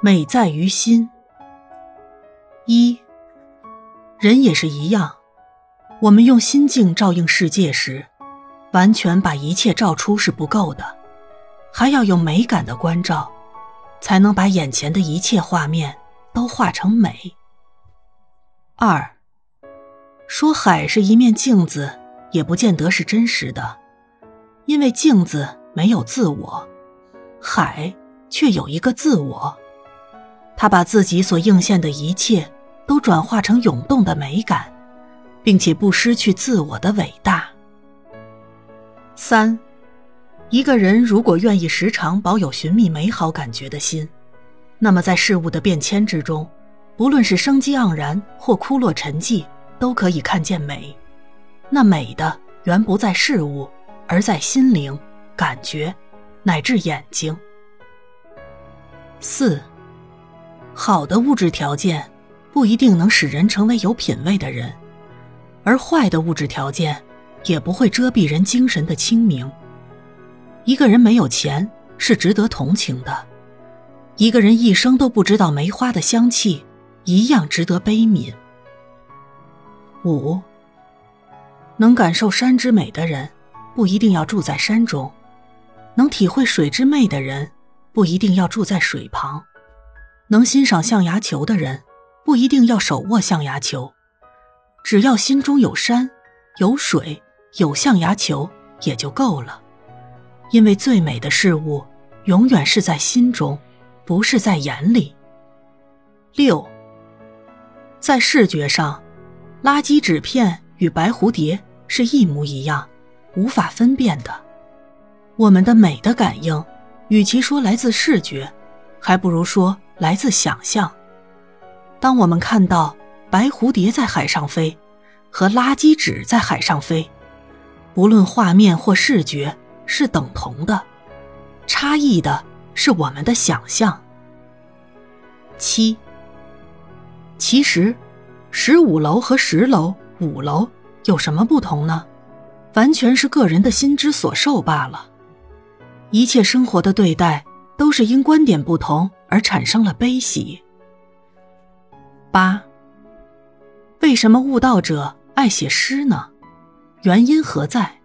美在于心。一，人也是一样，我们用心境照应世界时，完全把一切照出是不够的，还要有美感的关照，才能把眼前的一切画面都画成美。二，说海是一面镜子，也不见得是真实的，因为镜子没有自我，海却有一个自我，他把自己所映现的一切都转化成涌动的美感，并且不失去自我的伟大。三，一个人如果愿意时常保有寻觅美好感觉的心，那么在事物的变迁之中。不论是生机盎然或枯落沉寂，都可以看见美。那美的原不在事物，而在心灵、感觉，乃至眼睛。四，好的物质条件不一定能使人成为有品位的人，而坏的物质条件也不会遮蔽人精神的清明。一个人没有钱是值得同情的，一个人一生都不知道梅花的香气。一样值得悲悯。五，能感受山之美的人，不一定要住在山中；能体会水之魅的人，不一定要住在水旁；能欣赏象牙球的人，不一定要手握象牙球。只要心中有山、有水、有象牙球，也就够了。因为最美的事物，永远是在心中，不是在眼里。六。在视觉上，垃圾纸片与白蝴蝶是一模一样，无法分辨的。我们的美的感应，与其说来自视觉，还不如说来自想象。当我们看到白蝴蝶在海上飞，和垃圾纸在海上飞，不论画面或视觉是等同的，差异的是我们的想象。七。其实，十五楼和十楼、五楼有什么不同呢？完全是个人的心之所受罢了。一切生活的对待，都是因观点不同而产生了悲喜。八，为什么悟道者爱写诗呢？原因何在？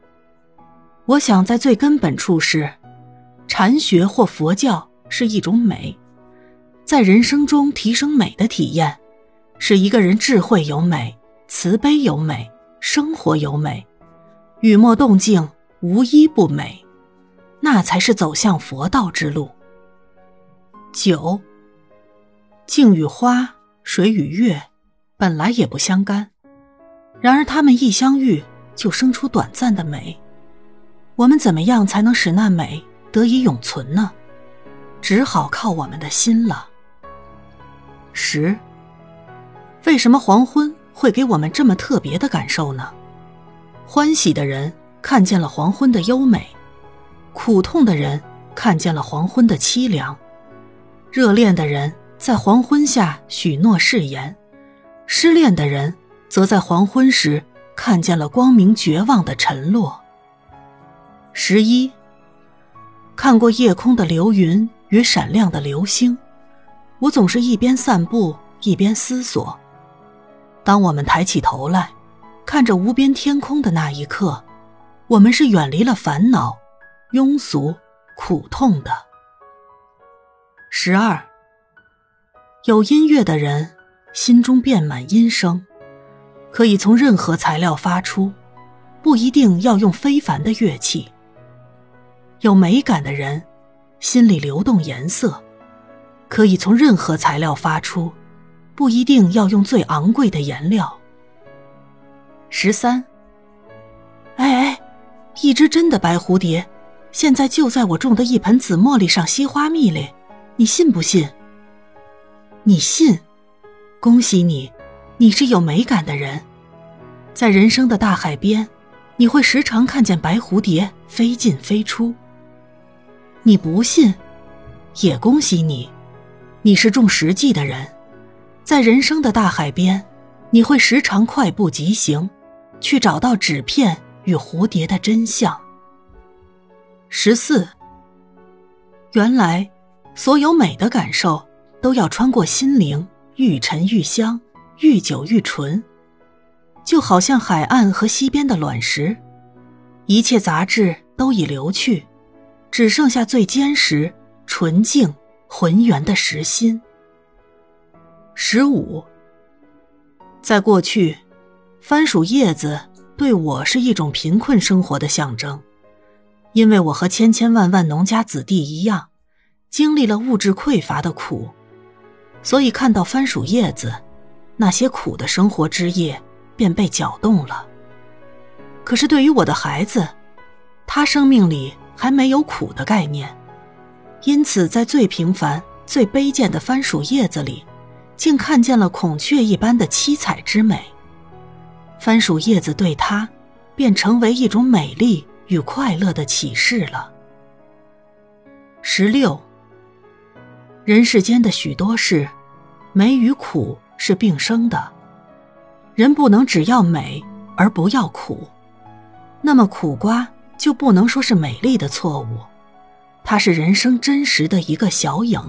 我想，在最根本处是，禅学或佛教是一种美，在人生中提升美的体验。使一个人智慧有美，慈悲有美，生活有美，雨墨动静无一不美，那才是走向佛道之路。九，静与花，水与月，本来也不相干，然而他们一相遇，就生出短暂的美。我们怎么样才能使那美得以永存呢？只好靠我们的心了。十。为什么黄昏会给我们这么特别的感受呢？欢喜的人看见了黄昏的优美，苦痛的人看见了黄昏的凄凉，热恋的人在黄昏下许诺誓言，失恋的人则在黄昏时看见了光明绝望的沉落。十一，看过夜空的流云与闪亮的流星，我总是一边散步一边思索。当我们抬起头来，看着无边天空的那一刻，我们是远离了烦恼、庸俗、苦痛的。十二，有音乐的人心中遍满音声，可以从任何材料发出，不一定要用非凡的乐器。有美感的人心里流动颜色，可以从任何材料发出。不一定要用最昂贵的颜料。十三，哎哎，一只真的白蝴蝶，现在就在我种的一盆紫茉莉上吸花蜜里，你信不信？你信？恭喜你，你是有美感的人，在人生的大海边，你会时常看见白蝴蝶飞进飞出。你不信？也恭喜你，你是重实际的人。在人生的大海边，你会时常快步疾行，去找到纸片与蝴蝶的真相。十四，原来，所有美的感受都要穿过心灵，愈沉愈香，愈久愈纯。就好像海岸和溪边的卵石，一切杂质都已流去，只剩下最坚实、纯净、浑圆的实心。十五，在过去，番薯叶子对我是一种贫困生活的象征，因为我和千千万万农家子弟一样，经历了物质匮乏的苦，所以看到番薯叶子，那些苦的生活之夜。便被搅动了。可是对于我的孩子，他生命里还没有苦的概念，因此在最平凡、最卑贱的番薯叶子里，竟看见了孔雀一般的七彩之美。番薯叶子对他，便成为一种美丽与快乐的启示了。十六，人世间的许多事，美与苦是并生的。人不能只要美而不要苦，那么苦瓜就不能说是美丽的错误，它是人生真实的一个小影。